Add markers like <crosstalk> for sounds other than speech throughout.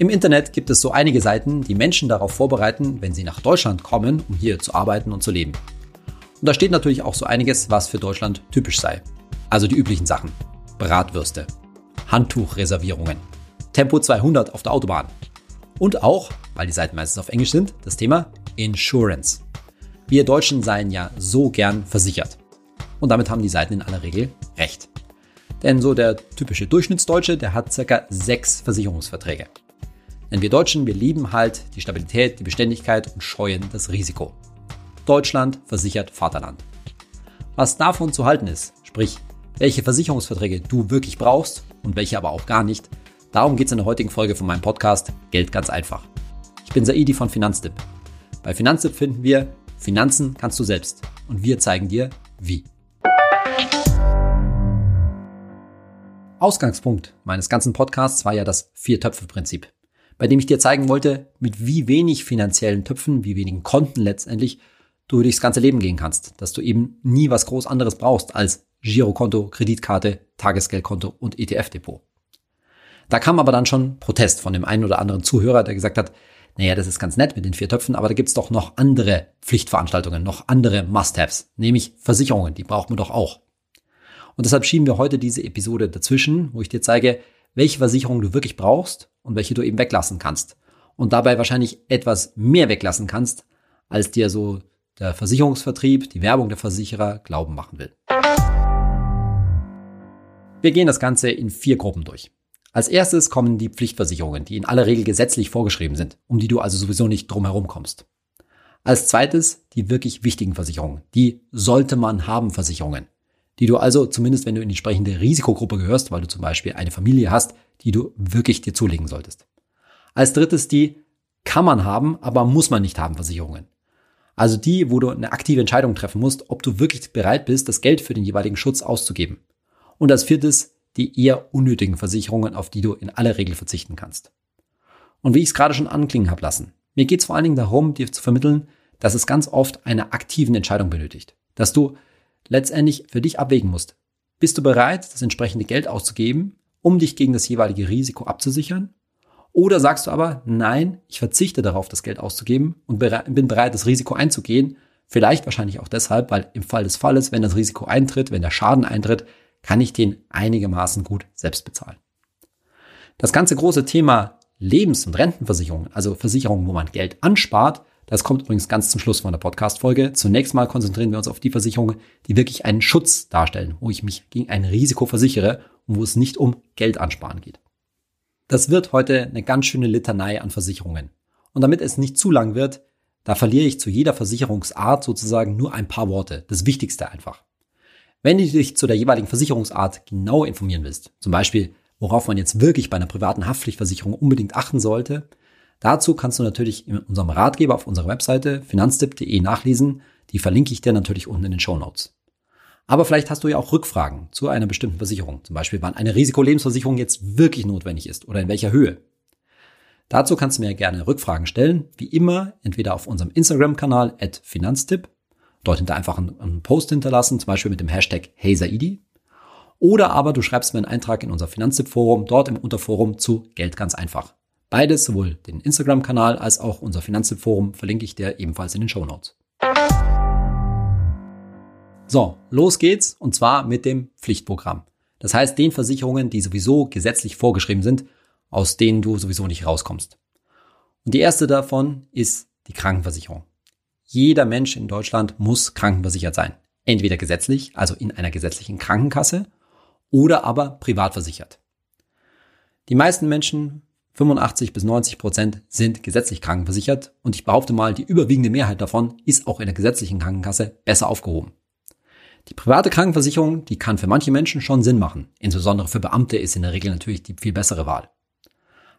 Im Internet gibt es so einige Seiten, die Menschen darauf vorbereiten, wenn sie nach Deutschland kommen, um hier zu arbeiten und zu leben. Und da steht natürlich auch so einiges, was für Deutschland typisch sei. Also die üblichen Sachen. Bratwürste, Handtuchreservierungen, Tempo 200 auf der Autobahn. Und auch, weil die Seiten meistens auf Englisch sind, das Thema Insurance. Wir Deutschen seien ja so gern versichert. Und damit haben die Seiten in aller Regel recht. Denn so der typische Durchschnittsdeutsche, der hat circa sechs Versicherungsverträge. Denn wir Deutschen, wir lieben halt die Stabilität, die Beständigkeit und scheuen das Risiko. Deutschland versichert Vaterland. Was davon zu halten ist, sprich, welche Versicherungsverträge du wirklich brauchst und welche aber auch gar nicht, darum geht es in der heutigen Folge von meinem Podcast Geld ganz einfach. Ich bin Saidi von Finanztipp. Bei Finanztipp finden wir, Finanzen kannst du selbst und wir zeigen dir, wie. Ausgangspunkt meines ganzen Podcasts war ja das Vier-Töpfe-Prinzip, bei dem ich dir zeigen wollte, mit wie wenig finanziellen Töpfen, wie wenigen Konten letztendlich du durchs ganze Leben gehen kannst, dass du eben nie was groß anderes brauchst als Girokonto, Kreditkarte, Tagesgeldkonto und ETF-Depot. Da kam aber dann schon Protest von dem einen oder anderen Zuhörer, der gesagt hat, naja, das ist ganz nett mit den vier Töpfen, aber da gibt's doch noch andere Pflichtveranstaltungen, noch andere Must-Haves, nämlich Versicherungen, die braucht man doch auch. Und deshalb schieben wir heute diese Episode dazwischen, wo ich dir zeige, welche Versicherung du wirklich brauchst und welche du eben weglassen kannst. Und dabei wahrscheinlich etwas mehr weglassen kannst, als dir so der Versicherungsvertrieb, die Werbung der Versicherer glauben machen will. Wir gehen das Ganze in vier Gruppen durch. Als erstes kommen die Pflichtversicherungen, die in aller Regel gesetzlich vorgeschrieben sind, um die du also sowieso nicht drumherum kommst. Als zweites die wirklich wichtigen Versicherungen, die sollte man haben Versicherungen, die du also zumindest, wenn du in die entsprechende Risikogruppe gehörst, weil du zum Beispiel eine Familie hast, die du wirklich dir zulegen solltest. Als drittes die kann man haben, aber muss man nicht haben Versicherungen. Also die, wo du eine aktive Entscheidung treffen musst, ob du wirklich bereit bist, das Geld für den jeweiligen Schutz auszugeben. Und als viertes die eher unnötigen Versicherungen, auf die du in aller Regel verzichten kannst. Und wie ich es gerade schon anklingen habe lassen, mir geht es vor allen Dingen darum, dir zu vermitteln, dass es ganz oft eine aktiven Entscheidung benötigt. Dass du letztendlich für dich abwägen musst. Bist du bereit, das entsprechende Geld auszugeben, um dich gegen das jeweilige Risiko abzusichern? Oder sagst du aber, nein, ich verzichte darauf, das Geld auszugeben und bin bereit, das Risiko einzugehen. Vielleicht wahrscheinlich auch deshalb, weil im Fall des Falles, wenn das Risiko eintritt, wenn der Schaden eintritt, kann ich den einigermaßen gut selbst bezahlen. Das ganze große Thema Lebens- und Rentenversicherungen, also Versicherungen, wo man Geld anspart, das kommt übrigens ganz zum Schluss von der Podcast-Folge. Zunächst mal konzentrieren wir uns auf die Versicherungen, die wirklich einen Schutz darstellen, wo ich mich gegen ein Risiko versichere wo es nicht um Geld ansparen geht. Das wird heute eine ganz schöne Litanei an Versicherungen. Und damit es nicht zu lang wird, da verliere ich zu jeder Versicherungsart sozusagen nur ein paar Worte. Das Wichtigste einfach. Wenn du dich zu der jeweiligen Versicherungsart genau informieren willst, zum Beispiel, worauf man jetzt wirklich bei einer privaten Haftpflichtversicherung unbedingt achten sollte, dazu kannst du natürlich in unserem Ratgeber auf unserer Webseite finanztipp.de nachlesen. Die verlinke ich dir natürlich unten in den Show Notes. Aber vielleicht hast du ja auch Rückfragen zu einer bestimmten Versicherung. Zum Beispiel, wann eine Risikolebensversicherung jetzt wirklich notwendig ist oder in welcher Höhe. Dazu kannst du mir gerne Rückfragen stellen, wie immer, entweder auf unserem Instagram-Kanal at Finanztipp, dort hinter einfach einen, Post hinterlassen, zum Beispiel mit dem Hashtag HeySaidi, oder aber du schreibst mir einen Eintrag in unser Finanztipp-Forum, dort im Unterforum zu Geld ganz einfach. Beides, sowohl den Instagram-Kanal als auch unser Finanztipp-Forum, verlinke ich dir ebenfalls in den Show Notes. So, los geht's und zwar mit dem Pflichtprogramm. Das heißt den Versicherungen, die sowieso gesetzlich vorgeschrieben sind, aus denen du sowieso nicht rauskommst. Und die erste davon ist die Krankenversicherung. Jeder Mensch in Deutschland muss krankenversichert sein. Entweder gesetzlich, also in einer gesetzlichen Krankenkasse, oder aber privat versichert. Die meisten Menschen, 85 bis 90 Prozent, sind gesetzlich krankenversichert und ich behaupte mal, die überwiegende Mehrheit davon ist auch in der gesetzlichen Krankenkasse besser aufgehoben. Die private Krankenversicherung, die kann für manche Menschen schon Sinn machen. Insbesondere für Beamte ist in der Regel natürlich die viel bessere Wahl.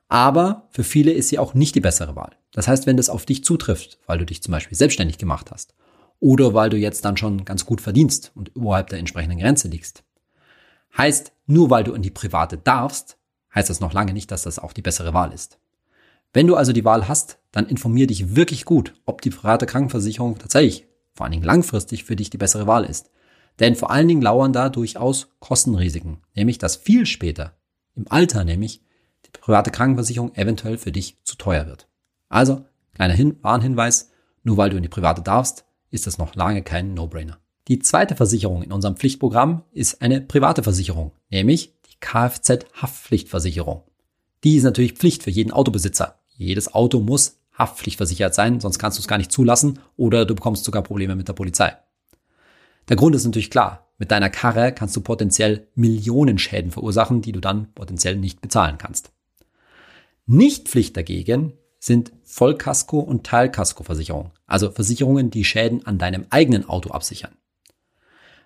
Aber für viele ist sie auch nicht die bessere Wahl. Das heißt, wenn das auf dich zutrifft, weil du dich zum Beispiel selbstständig gemacht hast oder weil du jetzt dann schon ganz gut verdienst und überhalb der entsprechenden Grenze liegst. Heißt, nur weil du in die private darfst, heißt das noch lange nicht, dass das auch die bessere Wahl ist. Wenn du also die Wahl hast, dann informier dich wirklich gut, ob die private Krankenversicherung tatsächlich, vor allen Dingen langfristig, für dich die bessere Wahl ist. Denn vor allen Dingen lauern da durchaus Kostenrisiken, nämlich dass viel später, im Alter nämlich, die private Krankenversicherung eventuell für dich zu teuer wird. Also, kleiner Hin Warnhinweis, nur weil du in die private darfst, ist das noch lange kein No-Brainer. Die zweite Versicherung in unserem Pflichtprogramm ist eine private Versicherung, nämlich die Kfz-Haftpflichtversicherung. Die ist natürlich Pflicht für jeden Autobesitzer. Jedes Auto muss haftpflichtversichert sein, sonst kannst du es gar nicht zulassen oder du bekommst sogar Probleme mit der Polizei. Der Grund ist natürlich klar. Mit deiner Karre kannst du potenziell Millionen Schäden verursachen, die du dann potenziell nicht bezahlen kannst. Nicht Pflicht dagegen sind Vollkasko- und Teilkaskoversicherungen, also Versicherungen, die Schäden an deinem eigenen Auto absichern.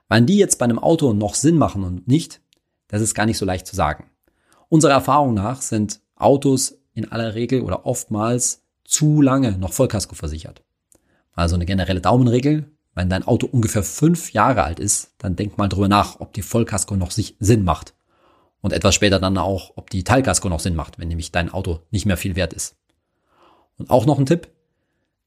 Wann die jetzt bei einem Auto noch Sinn machen und nicht, das ist gar nicht so leicht zu sagen. Unserer Erfahrung nach sind Autos in aller Regel oder oftmals zu lange noch Vollkasko versichert. Also eine generelle Daumenregel, wenn dein Auto ungefähr fünf Jahre alt ist, dann denk mal drüber nach, ob die Vollkasko noch Sinn macht. Und etwas später dann auch, ob die Teilkasko noch Sinn macht, wenn nämlich dein Auto nicht mehr viel wert ist. Und auch noch ein Tipp.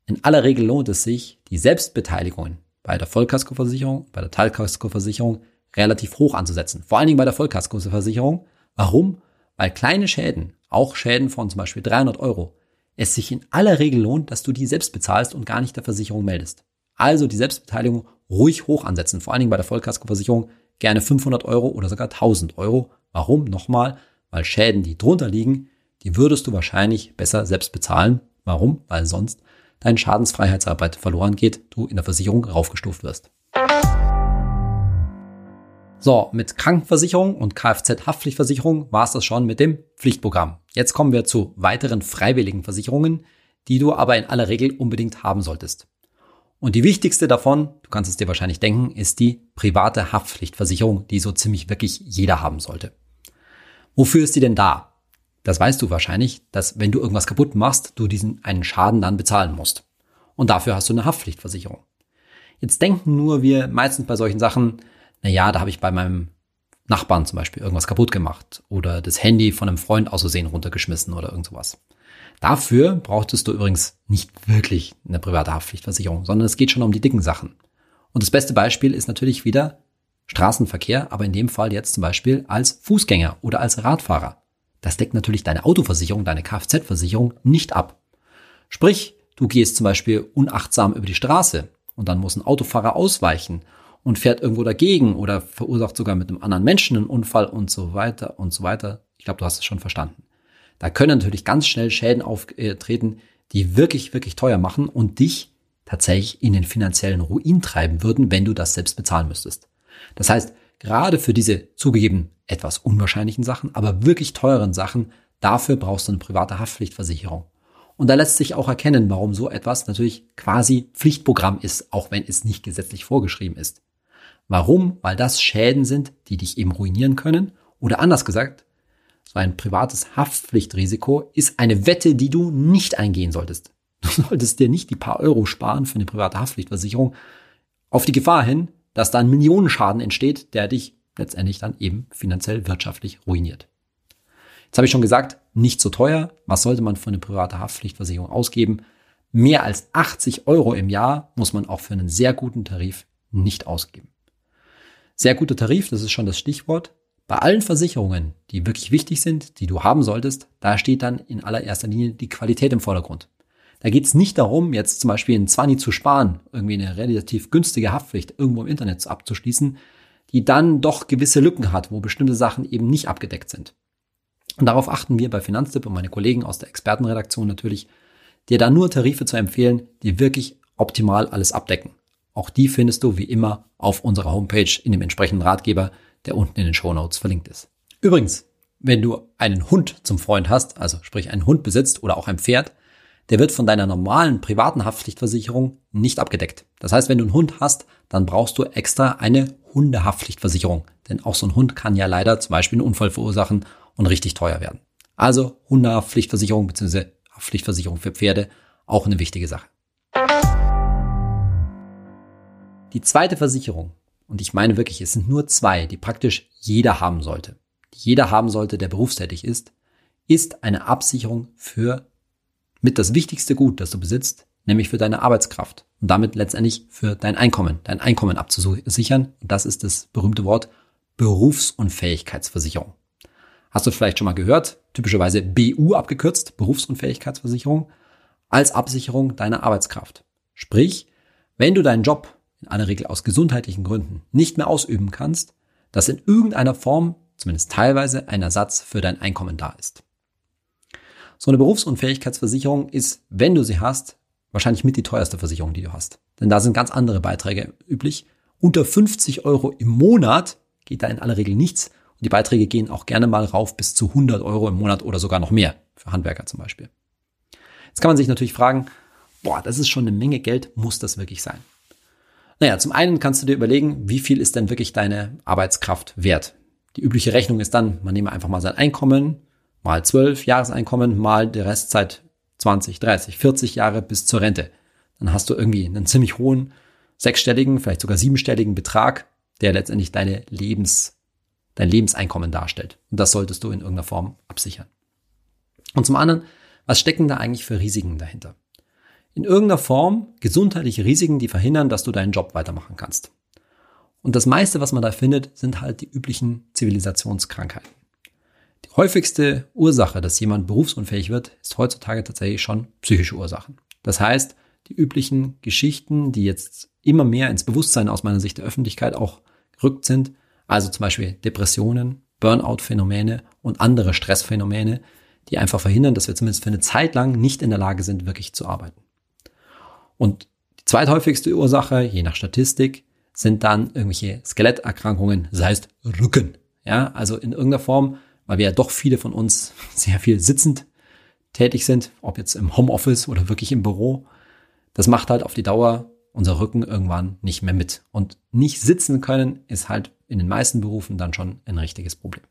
In aller Regel lohnt es sich, die Selbstbeteiligungen bei der Vollkaskoversicherung, bei der Teilkaskoversicherung relativ hoch anzusetzen. Vor allen Dingen bei der Vollkaskoversicherung. Warum? Weil kleine Schäden, auch Schäden von zum Beispiel 300 Euro, es sich in aller Regel lohnt, dass du die selbst bezahlst und gar nicht der Versicherung meldest. Also die Selbstbeteiligung ruhig hoch ansetzen. Vor allen Dingen bei der Vollkaskoversicherung gerne 500 Euro oder sogar 1000 Euro. Warum? Nochmal, weil Schäden, die drunter liegen, die würdest du wahrscheinlich besser selbst bezahlen. Warum? Weil sonst deine Schadensfreiheitsarbeit verloren geht, du in der Versicherung raufgestuft wirst. So, mit Krankenversicherung und Kfz-Haftpflichtversicherung war es das schon mit dem Pflichtprogramm. Jetzt kommen wir zu weiteren freiwilligen Versicherungen, die du aber in aller Regel unbedingt haben solltest. Und die wichtigste davon, du kannst es dir wahrscheinlich denken, ist die private Haftpflichtversicherung, die so ziemlich wirklich jeder haben sollte. Wofür ist die denn da? Das weißt du wahrscheinlich, dass wenn du irgendwas kaputt machst, du diesen einen Schaden dann bezahlen musst. Und dafür hast du eine Haftpflichtversicherung. Jetzt denken nur wir meistens bei solchen Sachen, na ja, da habe ich bei meinem Nachbarn zum Beispiel irgendwas kaputt gemacht oder das Handy von einem Freund aus Versehen runtergeschmissen oder irgend sowas. Dafür brauchtest du übrigens nicht wirklich eine private Haftpflichtversicherung, sondern es geht schon um die dicken Sachen. Und das beste Beispiel ist natürlich wieder Straßenverkehr, aber in dem Fall jetzt zum Beispiel als Fußgänger oder als Radfahrer. Das deckt natürlich deine Autoversicherung, deine Kfz-Versicherung nicht ab. Sprich, du gehst zum Beispiel unachtsam über die Straße und dann muss ein Autofahrer ausweichen und fährt irgendwo dagegen oder verursacht sogar mit einem anderen Menschen einen Unfall und so weiter und so weiter. Ich glaube, du hast es schon verstanden. Da können natürlich ganz schnell Schäden auftreten, die wirklich, wirklich teuer machen und dich tatsächlich in den finanziellen Ruin treiben würden, wenn du das selbst bezahlen müsstest. Das heißt, gerade für diese zugegeben etwas unwahrscheinlichen Sachen, aber wirklich teuren Sachen, dafür brauchst du eine private Haftpflichtversicherung. Und da lässt sich auch erkennen, warum so etwas natürlich quasi Pflichtprogramm ist, auch wenn es nicht gesetzlich vorgeschrieben ist. Warum? Weil das Schäden sind, die dich eben ruinieren können. Oder anders gesagt, so ein privates Haftpflichtrisiko ist eine Wette, die du nicht eingehen solltest. <laughs> Du solltest dir nicht die paar Euro sparen für eine private Haftpflichtversicherung auf die Gefahr hin, dass da ein Millionenschaden entsteht, der dich letztendlich dann eben finanziell wirtschaftlich ruiniert. Jetzt habe ich schon gesagt, nicht so teuer. Was sollte man für eine private Haftpflichtversicherung ausgeben? Mehr als 80 Euro im Jahr muss man auch für einen sehr guten Tarif nicht ausgeben. Sehr guter Tarif, das ist schon das Stichwort. Bei allen Versicherungen, die wirklich wichtig sind, die du haben solltest, da steht dann in allererster Linie die Qualität im Vordergrund. Da geht es nicht darum, jetzt zum Beispiel einen 20 zu sparen, irgendwie eine relativ günstige Haftpflicht irgendwo im Internet abzuschließen, die dann doch gewisse Lücken hat, wo bestimmte Sachen eben nicht abgedeckt sind. Und darauf achten wir bei Finanztipp und meine Kollegen aus der Expertenredaktion natürlich, dir da nur Tarife zu empfehlen, die wirklich optimal alles abdecken. Auch die findest du wie immer auf unserer Homepage in dem entsprechenden Ratgeber, der unten in den Show Notes verlinkt ist. Übrigens, wenn du einen Hund zum Freund hast, also sprich einen Hund besitzt oder auch ein Pferd, der wird von deiner normalen privaten Haftpflichtversicherung nicht abgedeckt. Das heißt, wenn du einen Hund hast, dann brauchst du extra eine Hundehaftpflichtversicherung. Denn auch so ein Hund kann ja leider zum Beispiel einen Unfall verursachen und richtig teuer werden. Also Hundehaftpflichtversicherung bzw. Haftpflichtversicherung für Pferde auch eine wichtige Sache. Die zweite Versicherung, und ich meine wirklich, es sind nur zwei, die praktisch jeder haben sollte, die jeder haben sollte, der berufstätig ist, ist eine Absicherung für mit das wichtigste Gut, das du besitzt, nämlich für deine Arbeitskraft und damit letztendlich für dein Einkommen, dein Einkommen abzusichern. Und das ist das berühmte Wort Berufsunfähigkeitsversicherung. Hast du vielleicht schon mal gehört, typischerweise BU abgekürzt, Berufsunfähigkeitsversicherung, als Absicherung deiner Arbeitskraft. Sprich, wenn du deinen Job in aller Regel aus gesundheitlichen Gründen nicht mehr ausüben kannst, dass in irgendeiner Form, zumindest teilweise, ein Ersatz für dein Einkommen da ist. So eine Berufsunfähigkeitsversicherung ist, wenn du sie hast, wahrscheinlich mit die teuerste Versicherung, die du hast. Denn da sind ganz andere Beiträge üblich. Unter 50 Euro im Monat geht da in aller Regel nichts. Und die Beiträge gehen auch gerne mal rauf bis zu 100 Euro im Monat oder sogar noch mehr. Für Handwerker zum Beispiel. Jetzt kann man sich natürlich fragen, boah, das ist schon eine Menge Geld, muss das wirklich sein? Naja, zum einen kannst du dir überlegen, wie viel ist denn wirklich deine Arbeitskraft wert? Die übliche Rechnung ist dann, man nehme einfach mal sein Einkommen, mal 12 Jahreseinkommen, mal die Restzeit 20, 30, 40 Jahre bis zur Rente. Dann hast du irgendwie einen ziemlich hohen sechsstelligen, vielleicht sogar siebenstelligen Betrag, der letztendlich deine Lebens, dein Lebenseinkommen darstellt. Und das solltest du in irgendeiner Form absichern. Und zum anderen, was stecken da eigentlich für Risiken dahinter? In irgendeiner Form gesundheitliche Risiken, die verhindern, dass du deinen Job weitermachen kannst. Und das meiste, was man da findet, sind halt die üblichen Zivilisationskrankheiten. Die häufigste Ursache, dass jemand berufsunfähig wird, ist heutzutage tatsächlich schon psychische Ursachen. Das heißt, die üblichen Geschichten, die jetzt immer mehr ins Bewusstsein aus meiner Sicht der Öffentlichkeit auch gerückt sind, also zum Beispiel Depressionen, Burnout-Phänomene und andere Stressphänomene, die einfach verhindern, dass wir zumindest für eine Zeit lang nicht in der Lage sind, wirklich zu arbeiten. Und die zweithäufigste Ursache, je nach Statistik, sind dann irgendwelche Skeletterkrankungen, das heißt Rücken. Ja, also in irgendeiner Form, weil wir ja doch viele von uns <laughs> sehr viel sitzend tätig sind, ob jetzt im Homeoffice oder wirklich im Büro. Das macht halt auf die Dauer unser Rücken irgendwann nicht mehr mit. Und nicht sitzen können ist halt in den meisten Berufen dann schon ein richtiges Problem.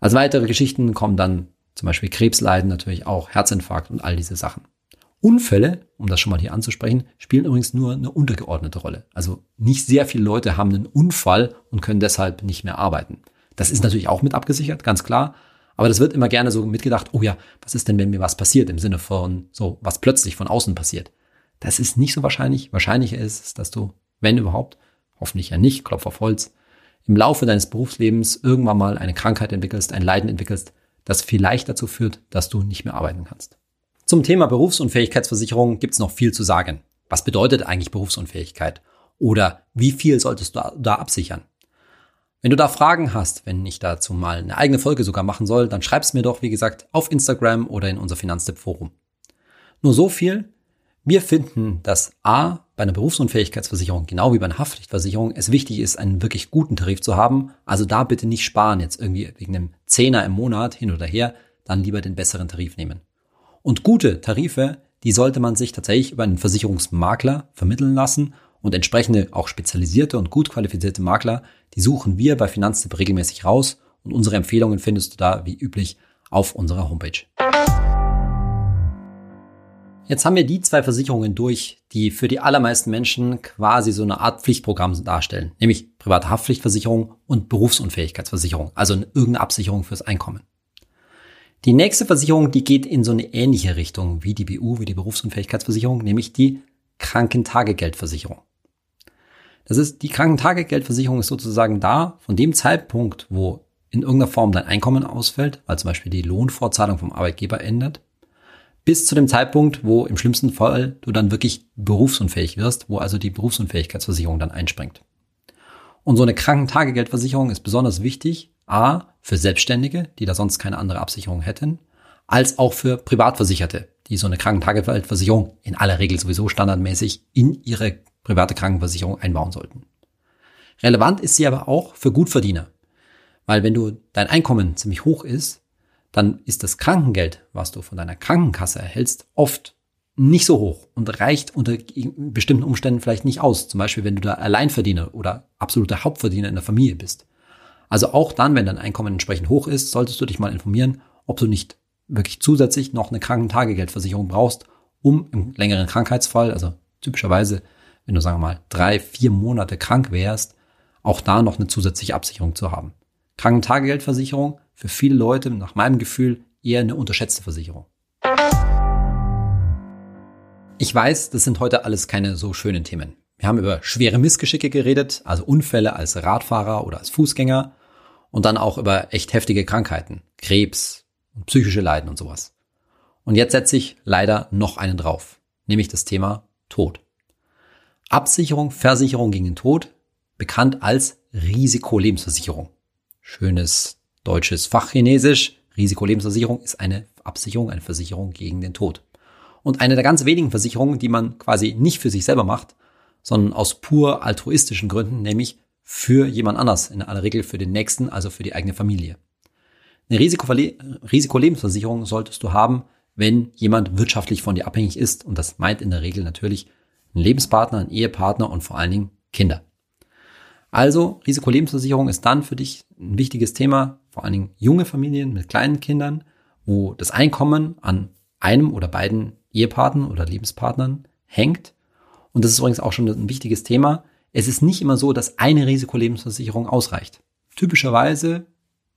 Als weitere Geschichten kommen dann zum Beispiel Krebsleiden natürlich auch, Herzinfarkt und all diese Sachen. Unfälle, um das schon mal hier anzusprechen, spielen übrigens nur eine untergeordnete Rolle. Also nicht sehr viele Leute haben einen Unfall und können deshalb nicht mehr arbeiten. Das ist natürlich auch mit abgesichert, ganz klar. Aber das wird immer gerne so mitgedacht, oh ja, was ist denn, wenn mir was passiert im Sinne von so, was plötzlich von außen passiert. Das ist nicht so wahrscheinlich. Wahrscheinlicher ist es, dass du, wenn überhaupt, hoffentlich ja nicht, Klopf auf Holz, im Laufe deines Berufslebens irgendwann mal eine Krankheit entwickelst, ein Leiden entwickelst, das vielleicht dazu führt, dass du nicht mehr arbeiten kannst. Zum Thema Berufsunfähigkeitsversicherung gibt es noch viel zu sagen. Was bedeutet eigentlich Berufsunfähigkeit? Oder wie viel solltest du da absichern? Wenn du da Fragen hast, wenn ich dazu mal eine eigene Folge sogar machen soll, dann schreib's mir doch, wie gesagt, auf Instagram oder in unser Finanztipp-Forum. Nur so viel. Wir finden, dass A, bei einer Berufsunfähigkeitsversicherung, genau wie bei einer Haftpflichtversicherung, es wichtig ist, einen wirklich guten Tarif zu haben. Also da bitte nicht sparen, jetzt irgendwie wegen einem Zehner im Monat hin oder her, dann lieber den besseren Tarif nehmen. Und gute Tarife, die sollte man sich tatsächlich über einen Versicherungsmakler vermitteln lassen und entsprechende auch spezialisierte und gut qualifizierte Makler, die suchen wir bei Finanztipp regelmäßig raus und unsere Empfehlungen findest du da wie üblich auf unserer Homepage. Jetzt haben wir die zwei Versicherungen durch, die für die allermeisten Menschen quasi so eine Art Pflichtprogramm darstellen, nämlich private Haftpflichtversicherung und Berufsunfähigkeitsversicherung, also irgendeine Absicherung fürs Einkommen. Die nächste Versicherung, die geht in so eine ähnliche Richtung wie die BU, wie die Berufsunfähigkeitsversicherung, nämlich die Krankentagegeldversicherung. Das ist, die Krankentagegeldversicherung ist sozusagen da, von dem Zeitpunkt, wo in irgendeiner Form dein Einkommen ausfällt, weil zum Beispiel die Lohnfortzahlung vom Arbeitgeber ändert, bis zu dem Zeitpunkt, wo im schlimmsten Fall du dann wirklich berufsunfähig wirst, wo also die Berufsunfähigkeitsversicherung dann einspringt. Und so eine Krankentagegeldversicherung ist besonders wichtig, a, für Selbstständige, die da sonst keine andere Absicherung hätten, als auch für Privatversicherte, die so eine Krankentagegeldversicherung in aller Regel sowieso standardmäßig in ihre private Krankenversicherung einbauen sollten. Relevant ist sie aber auch für Gutverdiener, weil wenn du dein Einkommen ziemlich hoch ist, dann ist das Krankengeld, was du von deiner Krankenkasse erhältst, oft nicht so hoch und reicht unter bestimmten Umständen vielleicht nicht aus. Zum Beispiel, wenn du da Alleinverdiener oder absoluter Hauptverdiener in der Familie bist. Also auch dann, wenn dein Einkommen entsprechend hoch ist, solltest du dich mal informieren, ob du nicht wirklich zusätzlich noch eine Krankentagegeldversicherung brauchst, um im längeren Krankheitsfall, also typischerweise, wenn du sagen wir mal drei, vier Monate krank wärst, auch da noch eine zusätzliche Absicherung zu haben. Krankentagegeldversicherung für viele Leute nach meinem Gefühl eher eine unterschätzte Versicherung. Ich weiß, das sind heute alles keine so schönen Themen. Wir haben über schwere Missgeschicke geredet, also Unfälle als Radfahrer oder als Fußgänger. Und dann auch über echt heftige Krankheiten, Krebs und psychische Leiden und sowas. Und jetzt setze ich leider noch einen drauf, nämlich das Thema Tod. Absicherung, Versicherung gegen den Tod, bekannt als Risikolebensversicherung. Schönes deutsches Fachchinesisch. Risikolebensversicherung ist eine Absicherung, eine Versicherung gegen den Tod. Und eine der ganz wenigen Versicherungen, die man quasi nicht für sich selber macht, sondern aus pur altruistischen Gründen, nämlich für jemand anders, in aller Regel für den Nächsten, also für die eigene Familie. Eine Risikolebensversicherung solltest du haben, wenn jemand wirtschaftlich von dir abhängig ist. Und das meint in der Regel natürlich einen Lebenspartner, einen Ehepartner und vor allen Dingen Kinder. Also Risikolebensversicherung ist dann für dich ein wichtiges Thema, vor allen Dingen junge Familien mit kleinen Kindern, wo das Einkommen an einem oder beiden Ehepartnern oder Lebenspartnern hängt. Und das ist übrigens auch schon ein wichtiges Thema. Es ist nicht immer so, dass eine Risikolebensversicherung ausreicht. Typischerweise,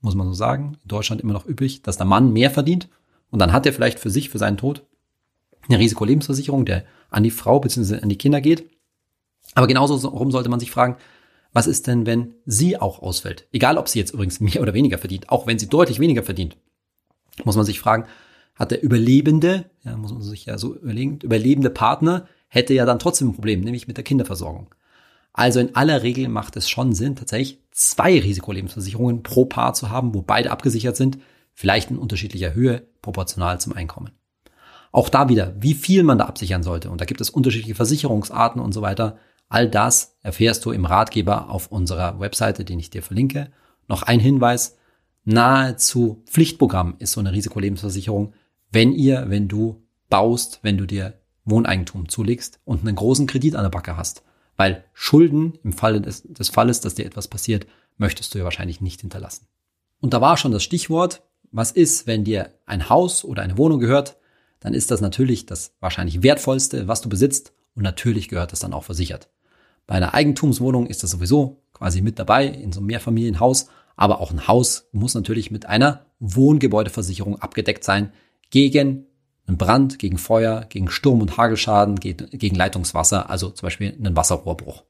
muss man so sagen, in Deutschland immer noch üblich, dass der Mann mehr verdient und dann hat er vielleicht für sich, für seinen Tod, eine Risikolebensversicherung, der an die Frau bzw. an die Kinder geht. Aber genauso rum sollte man sich fragen, was ist denn, wenn sie auch ausfällt? Egal, ob sie jetzt übrigens mehr oder weniger verdient, auch wenn sie deutlich weniger verdient, muss man sich fragen, hat der Überlebende, ja, muss man sich ja so überlegen, überlebende Partner hätte ja dann trotzdem ein Problem, nämlich mit der Kinderversorgung. Also in aller Regel macht es schon Sinn, tatsächlich zwei Risikolebensversicherungen pro Paar zu haben, wo beide abgesichert sind, vielleicht in unterschiedlicher Höhe, proportional zum Einkommen. Auch da wieder, wie viel man da absichern sollte. Und da gibt es unterschiedliche Versicherungsarten und so weiter. All das erfährst du im Ratgeber auf unserer Webseite, den ich dir verlinke. Noch ein Hinweis. Nahezu Pflichtprogramm ist so eine Risikolebensversicherung, wenn ihr, wenn du baust, wenn du dir Wohneigentum zulegst und einen großen Kredit an der Backe hast. Weil Schulden im Falle des, des Falles, dass dir etwas passiert, möchtest du ja wahrscheinlich nicht hinterlassen. Und da war schon das Stichwort, was ist, wenn dir ein Haus oder eine Wohnung gehört, dann ist das natürlich das wahrscheinlich wertvollste, was du besitzt und natürlich gehört das dann auch versichert. Bei einer Eigentumswohnung ist das sowieso quasi mit dabei in so einem Mehrfamilienhaus, aber auch ein Haus muss natürlich mit einer Wohngebäudeversicherung abgedeckt sein gegen einen Brand, gegen Feuer, gegen Sturm- und Hagelschaden, gegen Leitungswasser, also zum Beispiel einen Wasserrohrbruch.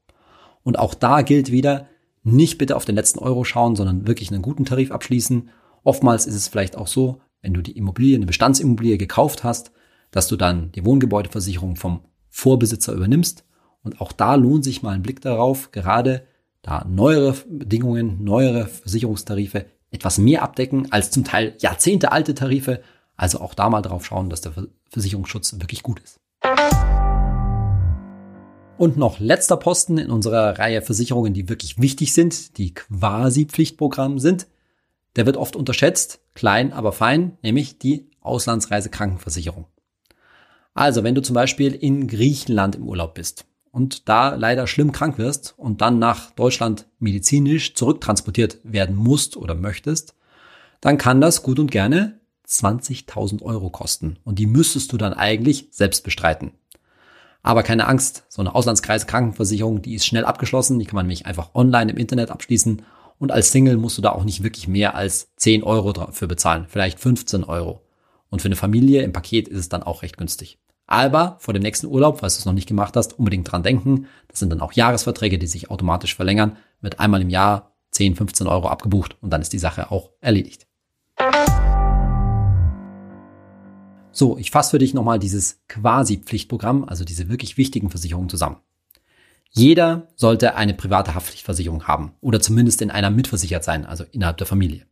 Und auch da gilt wieder, nicht bitte auf den letzten Euro schauen, sondern wirklich einen guten Tarif abschließen. Oftmals ist es vielleicht auch so, wenn du die Immobilie, eine Bestandsimmobilie gekauft hast, dass du dann die Wohngebäudeversicherung vom Vorbesitzer übernimmst. Und auch da lohnt sich mal ein Blick darauf, gerade da neuere Bedingungen, neuere Versicherungstarife etwas mehr abdecken als zum Teil Jahrzehnte alte Tarife. Also auch da mal drauf schauen, dass der Versicherungsschutz wirklich gut ist. Und noch letzter Posten in unserer Reihe Versicherungen, die wirklich wichtig sind, die quasi Pflichtprogramm sind. Der wird oft unterschätzt, klein, aber fein, nämlich die Auslandsreisekrankenversicherung. Also, wenn du zum Beispiel in Griechenland im Urlaub bist und da leider schlimm krank wirst und dann nach Deutschland medizinisch zurücktransportiert werden musst oder möchtest, dann kann das gut und gerne 20.000 Euro kosten. Und die müsstest du dann eigentlich selbst bestreiten. Aber keine Angst, so eine Auslandskreis Krankenversicherung, die ist schnell abgeschlossen, die kann man nämlich einfach online im Internet abschließen und als Single musst du da auch nicht wirklich mehr als 10 Euro dafür bezahlen, vielleicht 15 Euro. Und für eine Familie im Paket ist es dann auch recht günstig. Aber vor dem nächsten Urlaub, falls du es noch nicht gemacht hast, unbedingt dran denken. Das sind dann auch Jahresverträge, die sich automatisch verlängern, mit einmal im Jahr 10, 15 Euro abgebucht und dann ist die Sache auch erledigt. So, ich fasse für dich nochmal dieses Quasi-Pflichtprogramm, also diese wirklich wichtigen Versicherungen zusammen. Jeder sollte eine private Haftpflichtversicherung haben oder zumindest in einer mitversichert sein, also innerhalb der Familie.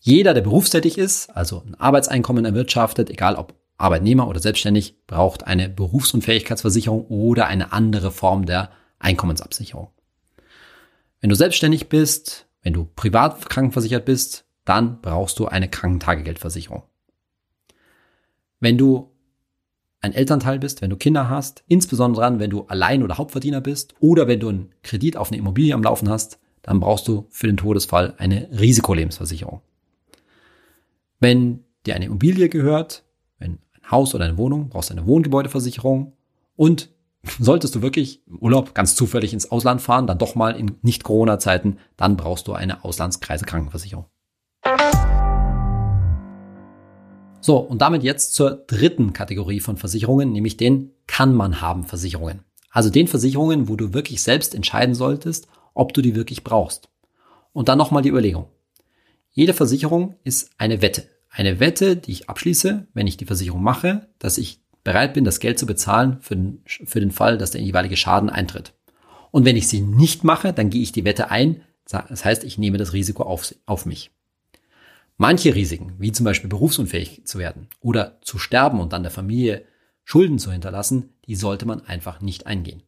Jeder, der berufstätig ist, also ein Arbeitseinkommen erwirtschaftet, egal ob Arbeitnehmer oder selbstständig, braucht eine Berufsunfähigkeitsversicherung oder eine andere Form der Einkommensabsicherung. Wenn du selbstständig bist, wenn du privat krankenversichert bist, dann brauchst du eine Krankentagegeldversicherung. Wenn du ein Elternteil bist, wenn du Kinder hast, insbesondere dann, wenn du Allein- oder Hauptverdiener bist oder wenn du einen Kredit auf eine Immobilie am Laufen hast, dann brauchst du für den Todesfall eine Risikolebensversicherung. Wenn dir eine Immobilie gehört, wenn ein Haus oder eine Wohnung, brauchst du eine Wohngebäudeversicherung und <laughs> solltest du wirklich im Urlaub ganz zufällig ins Ausland fahren, dann doch mal in Nicht-Corona-Zeiten, dann brauchst du eine Auslandskreise Krankenversicherung. So, und damit jetzt zur dritten Kategorie von Versicherungen, nämlich den kann man haben Versicherungen. Also den Versicherungen, wo du wirklich selbst entscheiden solltest, ob du die wirklich brauchst. Und dann nochmal die Überlegung. Jede Versicherung ist eine Wette. Eine Wette, die ich abschließe, wenn ich die Versicherung mache, dass ich bereit bin, das Geld zu bezahlen für den, für den Fall, dass der jeweilige Schaden eintritt. Und wenn ich sie nicht mache, dann gehe ich die Wette ein. Das heißt, ich nehme das Risiko auf, auf mich. Manche Risiken, wie zum Beispiel berufsunfähig zu werden oder zu sterben und dann der Familie Schulden zu hinterlassen, die sollte man einfach nicht eingehen.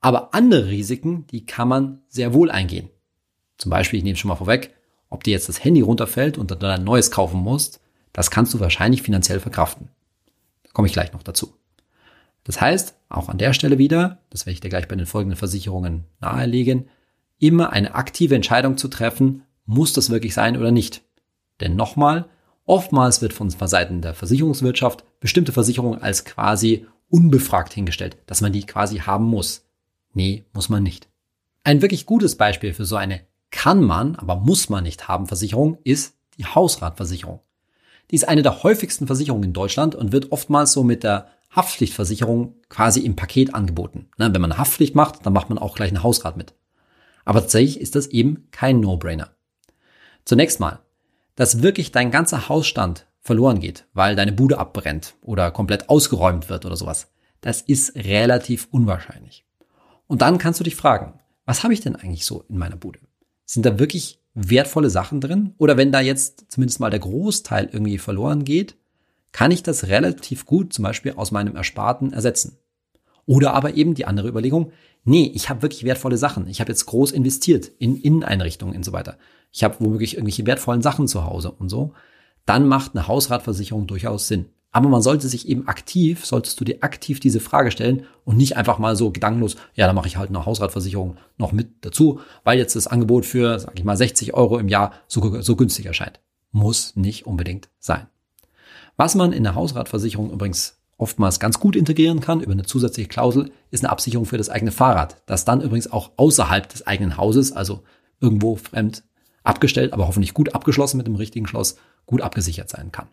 Aber andere Risiken, die kann man sehr wohl eingehen. Zum Beispiel, ich nehme es schon mal vorweg, ob dir jetzt das Handy runterfällt und dann ein neues kaufen musst, das kannst du wahrscheinlich finanziell verkraften. Da komme ich gleich noch dazu. Das heißt, auch an der Stelle wieder, das werde ich dir gleich bei den folgenden Versicherungen nahelegen, immer eine aktive Entscheidung zu treffen, muss das wirklich sein oder nicht. Denn nochmal, oftmals wird von Seiten der Versicherungswirtschaft bestimmte Versicherungen als quasi unbefragt hingestellt, dass man die quasi haben muss. Nee, muss man nicht. Ein wirklich gutes Beispiel für so eine kann man, aber muss man nicht haben Versicherung ist die Hausratversicherung. Die ist eine der häufigsten Versicherungen in Deutschland und wird oftmals so mit der Haftpflichtversicherung quasi im Paket angeboten. wenn man eine Haftpflicht macht, dann macht man auch gleich eine Hausrat mit. Aber tatsächlich ist das eben kein No-Brainer. Zunächst mal, dass wirklich dein ganzer Hausstand verloren geht, weil deine Bude abbrennt oder komplett ausgeräumt wird oder sowas. Das ist relativ unwahrscheinlich. Und dann kannst du dich fragen, was habe ich denn eigentlich so in meiner Bude? Sind da wirklich wertvolle Sachen drin? Oder wenn da jetzt zumindest mal der Großteil irgendwie verloren geht, kann ich das relativ gut zum Beispiel aus meinem Ersparten ersetzen. Oder aber eben die andere Überlegung, nee, ich habe wirklich wertvolle Sachen. Ich habe jetzt groß investiert in Inneneinrichtungen und so weiter. Ich habe womöglich irgendwelche wertvollen Sachen zu Hause und so. Dann macht eine Hausratversicherung durchaus Sinn. Aber man sollte sich eben aktiv, solltest du dir aktiv diese Frage stellen und nicht einfach mal so gedankenlos, ja, dann mache ich halt eine Hausratversicherung noch mit dazu, weil jetzt das Angebot für, sag ich mal, 60 Euro im Jahr so, so günstig erscheint. Muss nicht unbedingt sein. Was man in der Hausratversicherung übrigens oftmals ganz gut integrieren kann über eine zusätzliche Klausel, ist eine Absicherung für das eigene Fahrrad, das dann übrigens auch außerhalb des eigenen Hauses, also irgendwo fremd abgestellt, aber hoffentlich gut abgeschlossen mit dem richtigen Schloss, gut abgesichert sein kann.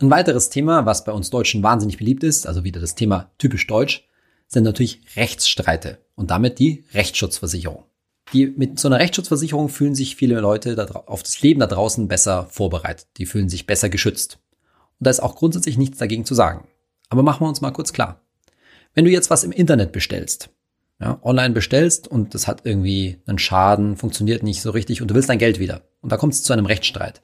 Ein weiteres Thema, was bei uns Deutschen wahnsinnig beliebt ist, also wieder das Thema typisch deutsch, sind natürlich Rechtsstreite und damit die Rechtsschutzversicherung. Die, mit so einer Rechtsschutzversicherung fühlen sich viele Leute da, auf das Leben da draußen besser vorbereitet. Die fühlen sich besser geschützt. Und da ist auch grundsätzlich nichts dagegen zu sagen. Aber machen wir uns mal kurz klar. Wenn du jetzt was im Internet bestellst, ja, online bestellst und das hat irgendwie einen Schaden, funktioniert nicht so richtig und du willst dein Geld wieder. Und da kommt es zu einem Rechtsstreit.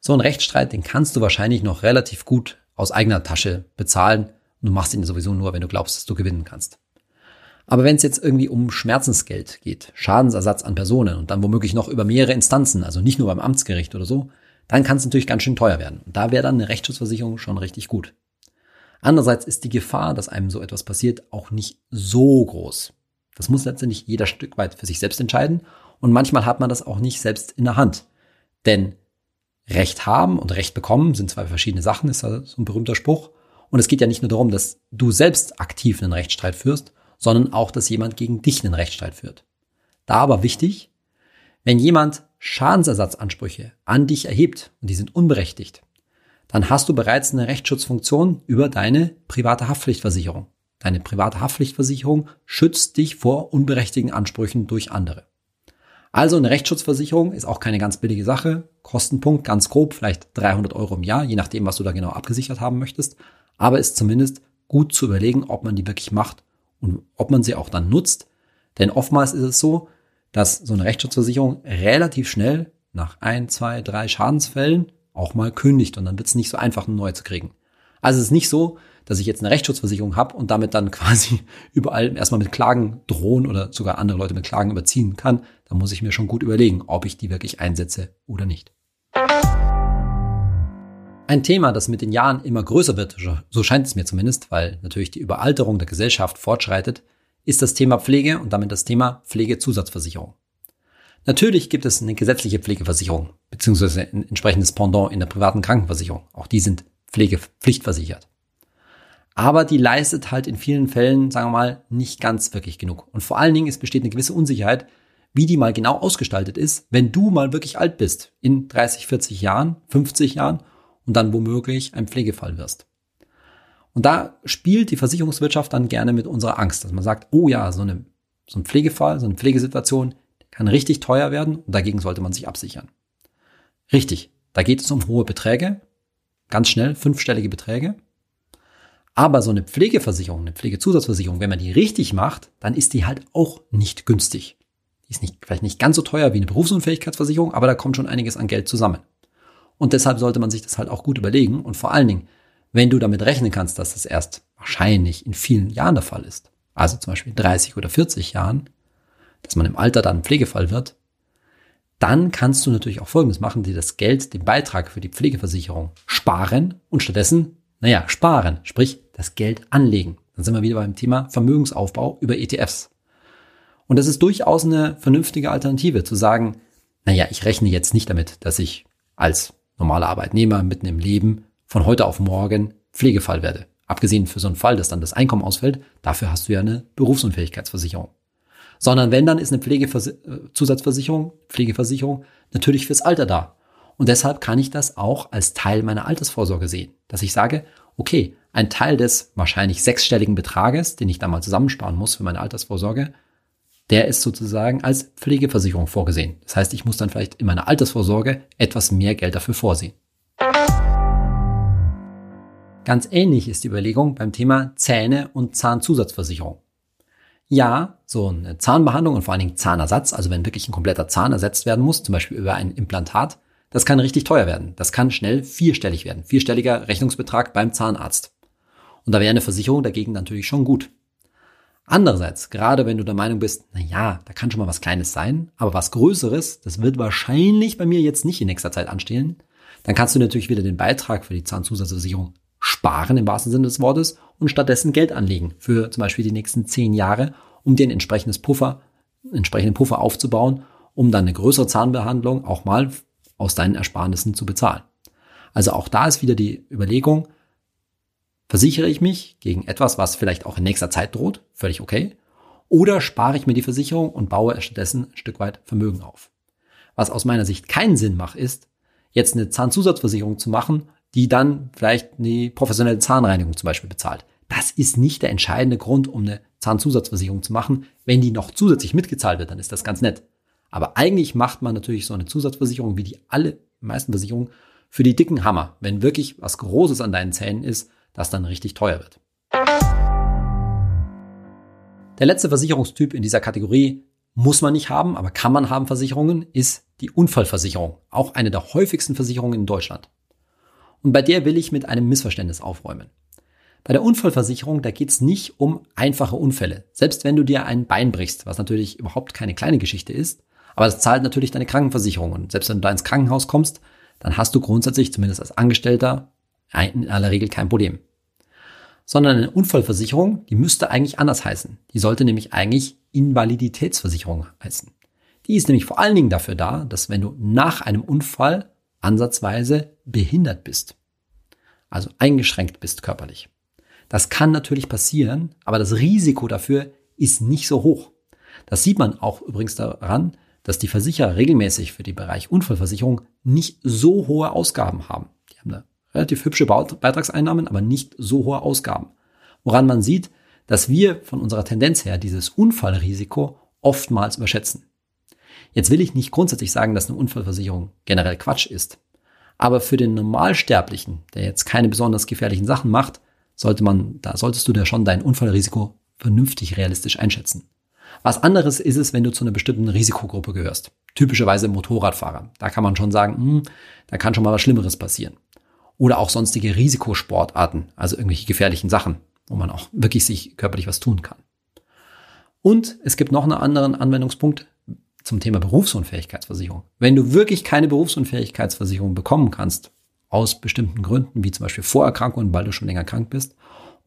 So einen Rechtsstreit, den kannst du wahrscheinlich noch relativ gut aus eigener Tasche bezahlen. Und du machst ihn sowieso nur, wenn du glaubst, dass du gewinnen kannst. Aber wenn es jetzt irgendwie um Schmerzensgeld geht, Schadensersatz an Personen und dann womöglich noch über mehrere Instanzen, also nicht nur beim Amtsgericht oder so, dann kann es natürlich ganz schön teuer werden. Und da wäre dann eine Rechtsschutzversicherung schon richtig gut. Andererseits ist die Gefahr, dass einem so etwas passiert, auch nicht so groß. Das muss letztendlich jeder Stück weit für sich selbst entscheiden und manchmal hat man das auch nicht selbst in der Hand. Denn Recht haben und Recht bekommen sind zwei verschiedene Sachen, ist so ein berühmter Spruch. Und es geht ja nicht nur darum, dass du selbst aktiv einen Rechtsstreit führst, sondern auch, dass jemand gegen dich einen Rechtsstreit führt. Da aber wichtig, wenn jemand Schadensersatzansprüche an dich erhebt und die sind unberechtigt, dann hast du bereits eine Rechtsschutzfunktion über deine private Haftpflichtversicherung. Deine private Haftpflichtversicherung schützt dich vor unberechtigten Ansprüchen durch andere. Also eine Rechtsschutzversicherung ist auch keine ganz billige Sache. Kostenpunkt ganz grob, vielleicht 300 Euro im Jahr, je nachdem, was du da genau abgesichert haben möchtest. Aber ist zumindest gut zu überlegen, ob man die wirklich macht und ob man sie auch dann nutzt. Denn oftmals ist es so, dass so eine Rechtsschutzversicherung relativ schnell nach ein, zwei, drei Schadensfällen auch mal kündigt und dann wird es nicht so einfach, eine neue zu kriegen. Also es ist nicht so, dass ich jetzt eine Rechtsschutzversicherung habe und damit dann <laughs> quasi überall erstmal mit Klagen drohen oder sogar andere Leute mit Klagen überziehen kann. Da muss ich mir schon gut überlegen, ob ich die wirklich einsetze oder nicht. Ein Thema, das mit den Jahren immer größer wird, so scheint es mir zumindest, weil natürlich die Überalterung der Gesellschaft fortschreitet, ist das Thema Pflege und damit das Thema Pflegezusatzversicherung. Natürlich gibt es eine gesetzliche Pflegeversicherung, beziehungsweise ein entsprechendes Pendant in der privaten Krankenversicherung. Auch die sind pflegepflichtversichert. Aber die leistet halt in vielen Fällen, sagen wir mal, nicht ganz wirklich genug. Und vor allen Dingen, es besteht eine gewisse Unsicherheit, wie die mal genau ausgestaltet ist, wenn du mal wirklich alt bist, in 30, 40 Jahren, 50 Jahren und dann womöglich ein Pflegefall wirst. Und da spielt die Versicherungswirtschaft dann gerne mit unserer Angst, dass man sagt, oh ja, so, eine, so ein Pflegefall, so eine Pflegesituation, kann richtig teuer werden und dagegen sollte man sich absichern. Richtig, da geht es um hohe Beträge, ganz schnell fünfstellige Beträge. Aber so eine Pflegeversicherung, eine Pflegezusatzversicherung, wenn man die richtig macht, dann ist die halt auch nicht günstig. Die ist nicht, vielleicht nicht ganz so teuer wie eine Berufsunfähigkeitsversicherung, aber da kommt schon einiges an Geld zusammen. Und deshalb sollte man sich das halt auch gut überlegen und vor allen Dingen, wenn du damit rechnen kannst, dass das erst wahrscheinlich in vielen Jahren der Fall ist, also zum Beispiel 30 oder 40 Jahren, dass man im Alter dann Pflegefall wird, dann kannst du natürlich auch Folgendes machen, dir das Geld, den Beitrag für die Pflegeversicherung sparen und stattdessen, naja, sparen, sprich das Geld anlegen. Dann sind wir wieder beim Thema Vermögensaufbau über ETFs. Und das ist durchaus eine vernünftige Alternative zu sagen, naja, ich rechne jetzt nicht damit, dass ich als normaler Arbeitnehmer mitten im Leben von heute auf morgen Pflegefall werde. Abgesehen für so einen Fall, dass dann das Einkommen ausfällt, dafür hast du ja eine Berufsunfähigkeitsversicherung. Sondern wenn, dann ist eine Pflegezusatzversicherung, Pflegeversicherung natürlich fürs Alter da. Und deshalb kann ich das auch als Teil meiner Altersvorsorge sehen. Dass ich sage, okay, ein Teil des wahrscheinlich sechsstelligen Betrages, den ich da mal zusammensparen muss für meine Altersvorsorge, der ist sozusagen als Pflegeversicherung vorgesehen. Das heißt, ich muss dann vielleicht in meiner Altersvorsorge etwas mehr Geld dafür vorsehen. Ganz ähnlich ist die Überlegung beim Thema Zähne und Zahnzusatzversicherung. Ja, so eine Zahnbehandlung und vor allen Dingen Zahnersatz, also wenn wirklich ein kompletter Zahn ersetzt werden muss, zum Beispiel über ein Implantat, das kann richtig teuer werden. Das kann schnell vierstellig werden. Vierstelliger Rechnungsbetrag beim Zahnarzt. Und da wäre eine Versicherung dagegen natürlich schon gut. Andererseits, gerade wenn du der Meinung bist, na ja, da kann schon mal was Kleines sein, aber was Größeres, das wird wahrscheinlich bei mir jetzt nicht in nächster Zeit anstehen, dann kannst du natürlich wieder den Beitrag für die Zahnzusatzversicherung sparen im wahrsten Sinne des Wortes und stattdessen Geld anlegen für zum Beispiel die nächsten zehn Jahre, um dir ein entsprechendes Puffer, entsprechenden Puffer aufzubauen, um dann eine größere Zahnbehandlung auch mal aus deinen Ersparnissen zu bezahlen. Also auch da ist wieder die Überlegung, versichere ich mich gegen etwas, was vielleicht auch in nächster Zeit droht, völlig okay, oder spare ich mir die Versicherung und baue stattdessen ein Stück weit Vermögen auf. Was aus meiner Sicht keinen Sinn macht, ist, jetzt eine Zahnzusatzversicherung zu machen, die dann vielleicht eine professionelle Zahnreinigung zum Beispiel bezahlt. Das ist nicht der entscheidende Grund, um eine Zahnzusatzversicherung zu machen. Wenn die noch zusätzlich mitgezahlt wird, dann ist das ganz nett. Aber eigentlich macht man natürlich so eine Zusatzversicherung wie die alle meisten Versicherungen für die dicken Hammer, wenn wirklich was Großes an deinen Zähnen ist, das dann richtig teuer wird. Der letzte Versicherungstyp in dieser Kategorie muss man nicht haben, aber kann man haben Versicherungen, ist die Unfallversicherung. Auch eine der häufigsten Versicherungen in Deutschland. Und bei der will ich mit einem Missverständnis aufräumen. Bei der Unfallversicherung, da geht es nicht um einfache Unfälle. Selbst wenn du dir ein Bein brichst, was natürlich überhaupt keine kleine Geschichte ist, aber das zahlt natürlich deine Krankenversicherung. Und selbst wenn du da ins Krankenhaus kommst, dann hast du grundsätzlich, zumindest als Angestellter, in aller Regel kein Problem. Sondern eine Unfallversicherung, die müsste eigentlich anders heißen. Die sollte nämlich eigentlich Invaliditätsversicherung heißen. Die ist nämlich vor allen Dingen dafür da, dass wenn du nach einem Unfall ansatzweise behindert bist, also eingeschränkt bist körperlich. Das kann natürlich passieren, aber das Risiko dafür ist nicht so hoch. Das sieht man auch übrigens daran, dass die Versicherer regelmäßig für den Bereich Unfallversicherung nicht so hohe Ausgaben haben. Relativ hübsche Beitragseinnahmen, aber nicht so hohe Ausgaben. Woran man sieht, dass wir von unserer Tendenz her dieses Unfallrisiko oftmals überschätzen. Jetzt will ich nicht grundsätzlich sagen, dass eine Unfallversicherung generell Quatsch ist. Aber für den Normalsterblichen, der jetzt keine besonders gefährlichen Sachen macht, sollte man, da solltest du da schon dein Unfallrisiko vernünftig realistisch einschätzen. Was anderes ist es, wenn du zu einer bestimmten Risikogruppe gehörst. Typischerweise Motorradfahrer. Da kann man schon sagen, hm, da kann schon mal was Schlimmeres passieren. Oder auch sonstige Risikosportarten, also irgendwelche gefährlichen Sachen, wo man auch wirklich sich körperlich was tun kann. Und es gibt noch einen anderen Anwendungspunkt zum Thema Berufsunfähigkeitsversicherung. Wenn du wirklich keine Berufsunfähigkeitsversicherung bekommen kannst, aus bestimmten Gründen, wie zum Beispiel Vorerkrankungen, weil du schon länger krank bist,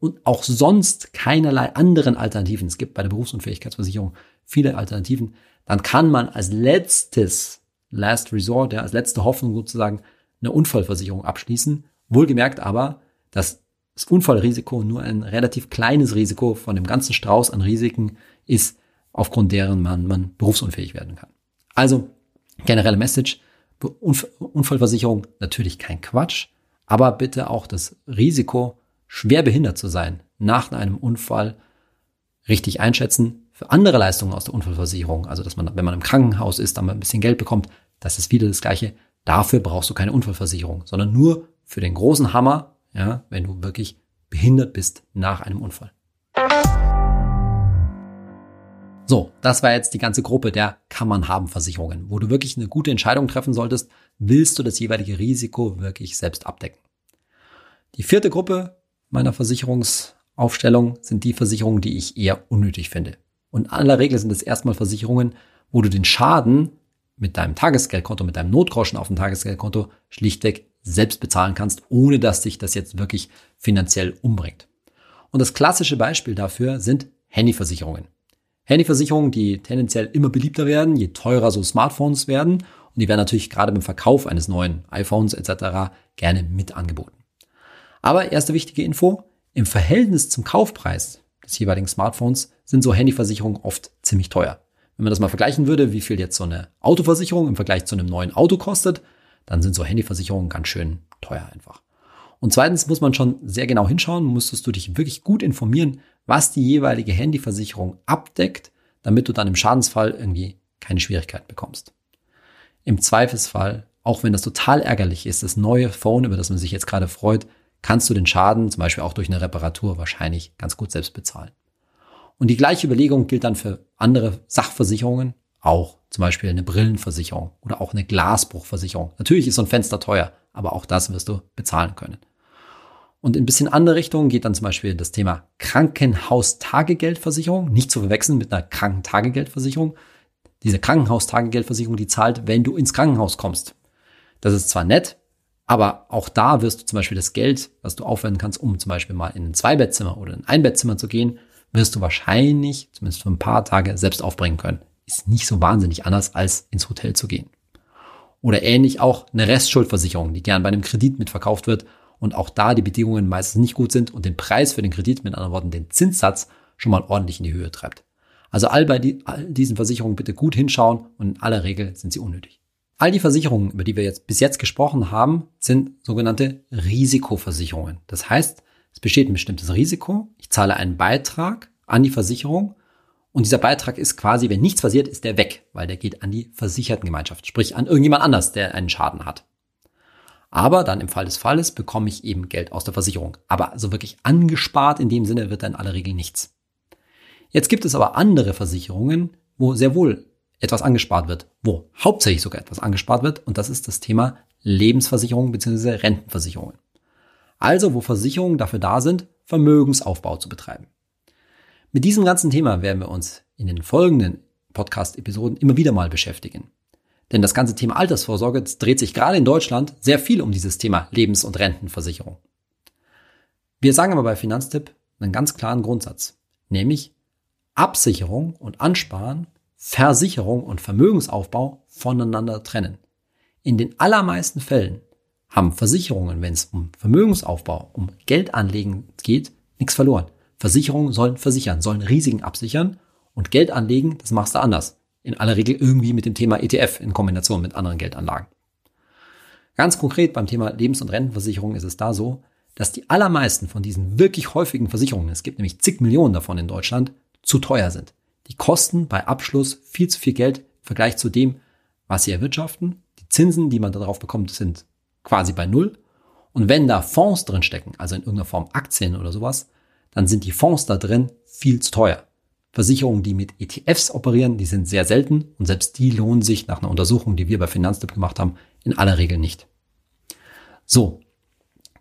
und auch sonst keinerlei anderen Alternativen, es gibt bei der Berufsunfähigkeitsversicherung viele Alternativen, dann kann man als letztes, last resort, ja, als letzte Hoffnung sozusagen eine Unfallversicherung abschließen. Wohlgemerkt aber, dass das Unfallrisiko nur ein relativ kleines Risiko von dem ganzen Strauß an Risiken ist, aufgrund deren man, man berufsunfähig werden kann. Also generelle Message, Unfallversicherung natürlich kein Quatsch, aber bitte auch das Risiko, schwer behindert zu sein nach einem Unfall richtig einschätzen. für andere Leistungen aus der Unfallversicherung, also dass man, wenn man im Krankenhaus ist, dann mal ein bisschen Geld bekommt, das ist wieder das Gleiche. Dafür brauchst du keine Unfallversicherung, sondern nur für den großen Hammer, ja, wenn du wirklich behindert bist nach einem Unfall. So, das war jetzt die ganze Gruppe der kann man haben Versicherungen, wo du wirklich eine gute Entscheidung treffen solltest, willst du das jeweilige Risiko wirklich selbst abdecken. Die vierte Gruppe meiner Versicherungsaufstellung sind die Versicherungen, die ich eher unnötig finde. Und in aller Regel sind es erstmal Versicherungen, wo du den Schaden mit deinem Tagesgeldkonto, mit deinem Notgroschen auf dem Tagesgeldkonto schlichtweg selbst bezahlen kannst, ohne dass dich das jetzt wirklich finanziell umbringt. Und das klassische Beispiel dafür sind Handyversicherungen. Handyversicherungen, die tendenziell immer beliebter werden, je teurer so Smartphones werden. Und die werden natürlich gerade beim Verkauf eines neuen iPhones etc. gerne mit angeboten. Aber erste wichtige Info, im Verhältnis zum Kaufpreis des jeweiligen Smartphones sind so Handyversicherungen oft ziemlich teuer. Wenn man das mal vergleichen würde, wie viel jetzt so eine Autoversicherung im Vergleich zu einem neuen Auto kostet, dann sind so Handyversicherungen ganz schön teuer einfach. Und zweitens muss man schon sehr genau hinschauen, musstest du dich wirklich gut informieren, was die jeweilige Handyversicherung abdeckt, damit du dann im Schadensfall irgendwie keine Schwierigkeit bekommst. Im Zweifelsfall, auch wenn das total ärgerlich ist, das neue Phone, über das man sich jetzt gerade freut, kannst du den Schaden, zum Beispiel auch durch eine Reparatur, wahrscheinlich ganz gut selbst bezahlen. Und die gleiche Überlegung gilt dann für andere Sachversicherungen, auch zum Beispiel eine Brillenversicherung oder auch eine Glasbruchversicherung. Natürlich ist so ein Fenster teuer, aber auch das wirst du bezahlen können. Und in ein bisschen andere Richtung geht dann zum Beispiel das Thema Krankenhaustagegeldversicherung, nicht zu verwechseln mit einer Krankentagegeldversicherung. Diese Krankenhaustagegeldversicherung, die zahlt, wenn du ins Krankenhaus kommst. Das ist zwar nett, aber auch da wirst du zum Beispiel das Geld, was du aufwenden kannst, um zum Beispiel mal in ein Zweibettzimmer oder ein Einbettzimmer zu gehen, wirst du wahrscheinlich, zumindest für ein paar Tage, selbst aufbringen können. Ist nicht so wahnsinnig anders, als ins Hotel zu gehen. Oder ähnlich auch eine Restschuldversicherung, die gern bei einem Kredit mitverkauft wird und auch da die Bedingungen meistens nicht gut sind und den Preis für den Kredit, mit anderen Worten den Zinssatz, schon mal ordentlich in die Höhe treibt. Also all bei die, all diesen Versicherungen bitte gut hinschauen und in aller Regel sind sie unnötig. All die Versicherungen, über die wir jetzt bis jetzt gesprochen haben, sind sogenannte Risikoversicherungen. Das heißt, es besteht ein bestimmtes Risiko. Zahle einen Beitrag an die Versicherung und dieser Beitrag ist quasi, wenn nichts passiert, ist der weg, weil der geht an die Versichertengemeinschaft, sprich an irgendjemand anders, der einen Schaden hat. Aber dann im Fall des Falles bekomme ich eben Geld aus der Versicherung. Aber so wirklich angespart in dem Sinne wird dann in aller Regel nichts. Jetzt gibt es aber andere Versicherungen, wo sehr wohl etwas angespart wird, wo hauptsächlich sogar etwas angespart wird. Und das ist das Thema Lebensversicherung bzw. Rentenversicherungen. Also wo Versicherungen dafür da sind, Vermögensaufbau zu betreiben. Mit diesem ganzen Thema werden wir uns in den folgenden Podcast-Episoden immer wieder mal beschäftigen. Denn das ganze Thema Altersvorsorge dreht sich gerade in Deutschland sehr viel um dieses Thema Lebens- und Rentenversicherung. Wir sagen aber bei Finanztipp einen ganz klaren Grundsatz, nämlich Absicherung und Ansparen, Versicherung und Vermögensaufbau voneinander trennen. In den allermeisten Fällen haben Versicherungen, wenn es um Vermögensaufbau, um Geldanlegen geht, nichts verloren. Versicherungen sollen versichern, sollen Risiken absichern und Geld anlegen, das machst du anders in aller Regel irgendwie mit dem Thema ETF in Kombination mit anderen Geldanlagen. Ganz konkret beim Thema Lebens- und Rentenversicherung ist es da so, dass die allermeisten von diesen wirklich häufigen Versicherungen, es gibt nämlich zig Millionen davon in Deutschland, zu teuer sind. Die kosten bei Abschluss viel zu viel Geld im Vergleich zu dem, was sie erwirtschaften. Die Zinsen, die man darauf bekommt, sind quasi bei Null. Und wenn da Fonds drin stecken, also in irgendeiner Form Aktien oder sowas, dann sind die Fonds da drin viel zu teuer. Versicherungen, die mit ETFs operieren, die sind sehr selten und selbst die lohnen sich nach einer Untersuchung, die wir bei Finanztipp gemacht haben, in aller Regel nicht. So,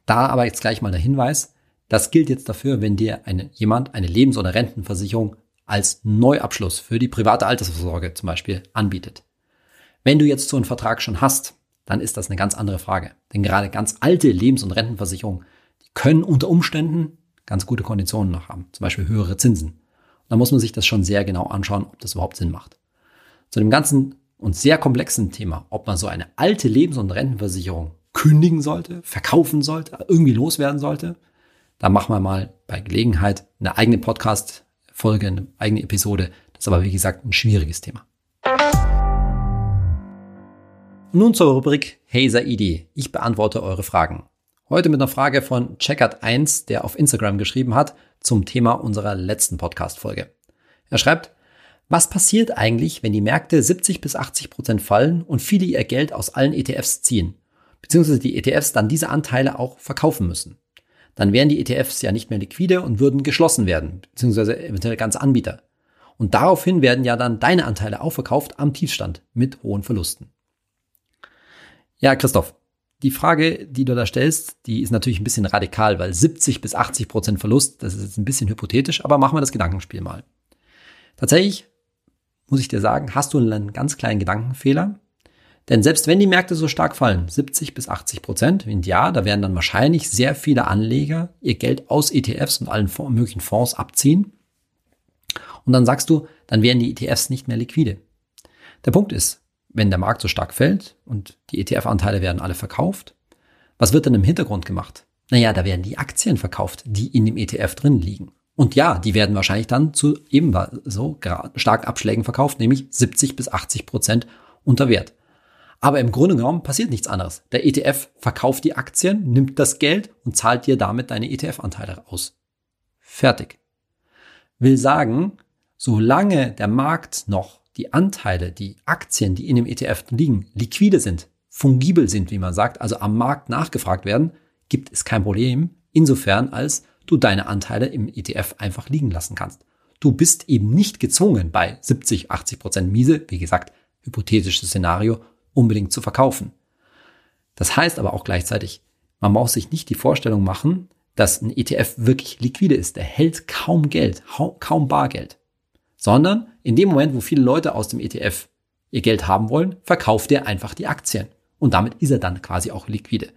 da aber jetzt gleich mal der Hinweis, das gilt jetzt dafür, wenn dir eine, jemand eine Lebens- oder Rentenversicherung als Neuabschluss für die private Altersvorsorge zum Beispiel anbietet. Wenn du jetzt so einen Vertrag schon hast, dann ist das eine ganz andere Frage. Denn gerade ganz alte Lebens- und Rentenversicherungen, die können unter Umständen ganz gute Konditionen noch haben, zum Beispiel höhere Zinsen. Da muss man sich das schon sehr genau anschauen, ob das überhaupt Sinn macht. Zu dem ganzen und sehr komplexen Thema, ob man so eine alte Lebens- und Rentenversicherung kündigen sollte, verkaufen sollte, irgendwie loswerden sollte, da machen wir mal bei Gelegenheit eine eigene Podcast-Folge, eine eigene Episode. Das ist aber, wie gesagt, ein schwieriges Thema. Nun zur Rubrik Hey Saidi. Ich beantworte eure Fragen. Heute mit einer Frage von Checkert1, der auf Instagram geschrieben hat zum Thema unserer letzten Podcast-Folge. Er schreibt, Was passiert eigentlich, wenn die Märkte 70 bis 80 Prozent fallen und viele ihr Geld aus allen ETFs ziehen? Beziehungsweise die ETFs dann diese Anteile auch verkaufen müssen. Dann wären die ETFs ja nicht mehr liquide und würden geschlossen werden, beziehungsweise eventuell ganze Anbieter. Und daraufhin werden ja dann deine Anteile auch verkauft am Tiefstand mit hohen Verlusten. Ja, Christoph, die Frage, die du da stellst, die ist natürlich ein bisschen radikal, weil 70 bis 80 Prozent Verlust, das ist jetzt ein bisschen hypothetisch, aber machen wir das Gedankenspiel mal. Tatsächlich muss ich dir sagen, hast du einen ganz kleinen Gedankenfehler. Denn selbst wenn die Märkte so stark fallen, 70 bis 80 Prozent Jahr, da werden dann wahrscheinlich sehr viele Anleger ihr Geld aus ETFs und allen möglichen Fonds abziehen. Und dann sagst du, dann werden die ETFs nicht mehr liquide. Der Punkt ist, wenn der Markt so stark fällt und die ETF-Anteile werden alle verkauft, was wird dann im Hintergrund gemacht? Naja, da werden die Aktien verkauft, die in dem ETF drin liegen. Und ja, die werden wahrscheinlich dann zu ebenso starken Abschlägen verkauft, nämlich 70 bis 80 Prozent unter Wert. Aber im Grunde genommen passiert nichts anderes. Der ETF verkauft die Aktien, nimmt das Geld und zahlt dir damit deine ETF-Anteile aus. Fertig. Will sagen, solange der Markt noch die Anteile, die Aktien, die in dem ETF liegen, liquide sind, fungibel sind, wie man sagt, also am Markt nachgefragt werden, gibt es kein Problem, insofern als du deine Anteile im ETF einfach liegen lassen kannst. Du bist eben nicht gezwungen, bei 70, 80 Prozent Miese, wie gesagt, hypothetisches Szenario, unbedingt zu verkaufen. Das heißt aber auch gleichzeitig, man muss sich nicht die Vorstellung machen, dass ein ETF wirklich liquide ist. Der hält kaum Geld, kaum Bargeld. Sondern in dem Moment, wo viele Leute aus dem ETF ihr Geld haben wollen, verkauft er einfach die Aktien. Und damit ist er dann quasi auch liquide.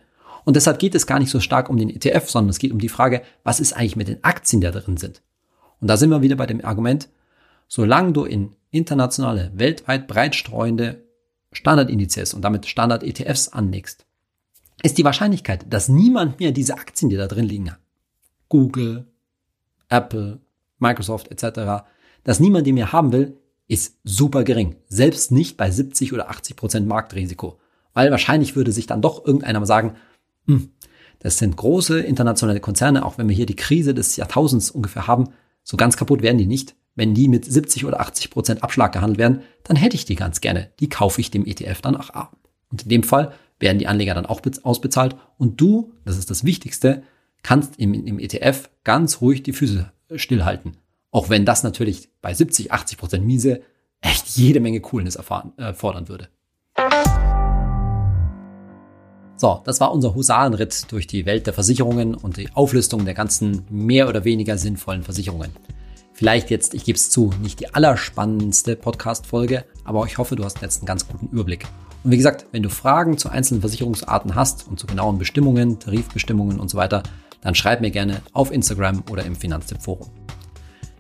Und deshalb geht es gar nicht so stark um den ETF, sondern es geht um die Frage, was ist eigentlich mit den Aktien, die da drin sind. Und da sind wir wieder bei dem Argument, solange du in internationale, weltweit breitstreuende Standardindizes und damit Standard-ETFs anlegst, ist die Wahrscheinlichkeit, dass niemand mehr diese Aktien, die da drin liegen, Google, Apple, Microsoft etc., dass niemand die mehr haben will, ist super gering. Selbst nicht bei 70 oder 80 Prozent Marktrisiko. Weil wahrscheinlich würde sich dann doch irgendeiner mal sagen, hm, das sind große internationale Konzerne, auch wenn wir hier die Krise des Jahrtausends ungefähr haben, so ganz kaputt werden die nicht. Wenn die mit 70 oder 80 Prozent Abschlag gehandelt werden, dann hätte ich die ganz gerne. Die kaufe ich dem ETF dann auch ab. Und in dem Fall werden die Anleger dann auch ausbezahlt und du, das ist das Wichtigste, kannst im, im ETF ganz ruhig die Füße stillhalten. Auch wenn das natürlich bei 70, 80 Prozent Miese echt jede Menge Coolness erfahren, äh, fordern würde. So, das war unser Husarenritt durch die Welt der Versicherungen und die Auflistung der ganzen mehr oder weniger sinnvollen Versicherungen. Vielleicht jetzt, ich gebe es zu, nicht die allerspannendste Podcast-Folge, aber ich hoffe, du hast jetzt einen ganz guten Überblick. Und wie gesagt, wenn du Fragen zu einzelnen Versicherungsarten hast und zu genauen Bestimmungen, Tarifbestimmungen und so weiter, dann schreib mir gerne auf Instagram oder im Finanztipp-Forum.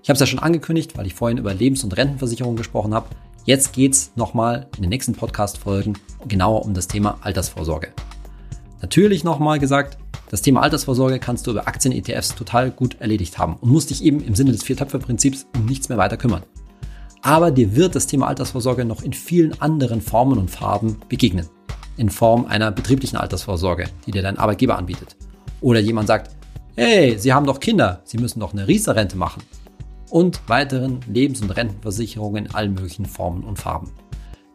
Ich habe es ja schon angekündigt, weil ich vorhin über Lebens- und Rentenversicherung gesprochen habe. Jetzt geht's nochmal in den nächsten Podcast-Folgen genauer um das Thema Altersvorsorge. Natürlich nochmal gesagt, das Thema Altersvorsorge kannst du über Aktien-ETFs total gut erledigt haben und musst dich eben im Sinne des Viertöpfe-Prinzips um nichts mehr weiter kümmern. Aber dir wird das Thema Altersvorsorge noch in vielen anderen Formen und Farben begegnen. In Form einer betrieblichen Altersvorsorge, die dir dein Arbeitgeber anbietet. Oder jemand sagt, hey, Sie haben doch Kinder, Sie müssen doch eine Riester-Rente machen. Und weiteren Lebens- und Rentenversicherungen in allen möglichen Formen und Farben.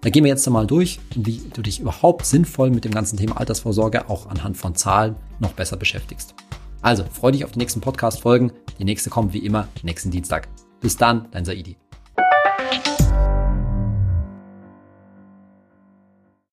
Da gehen wir jetzt einmal durch, wie du dich überhaupt sinnvoll mit dem ganzen Thema Altersvorsorge auch anhand von Zahlen noch besser beschäftigst. Also, freu dich auf die nächsten Podcast-Folgen. Die nächste kommt wie immer nächsten Dienstag. Bis dann, dein Saidi.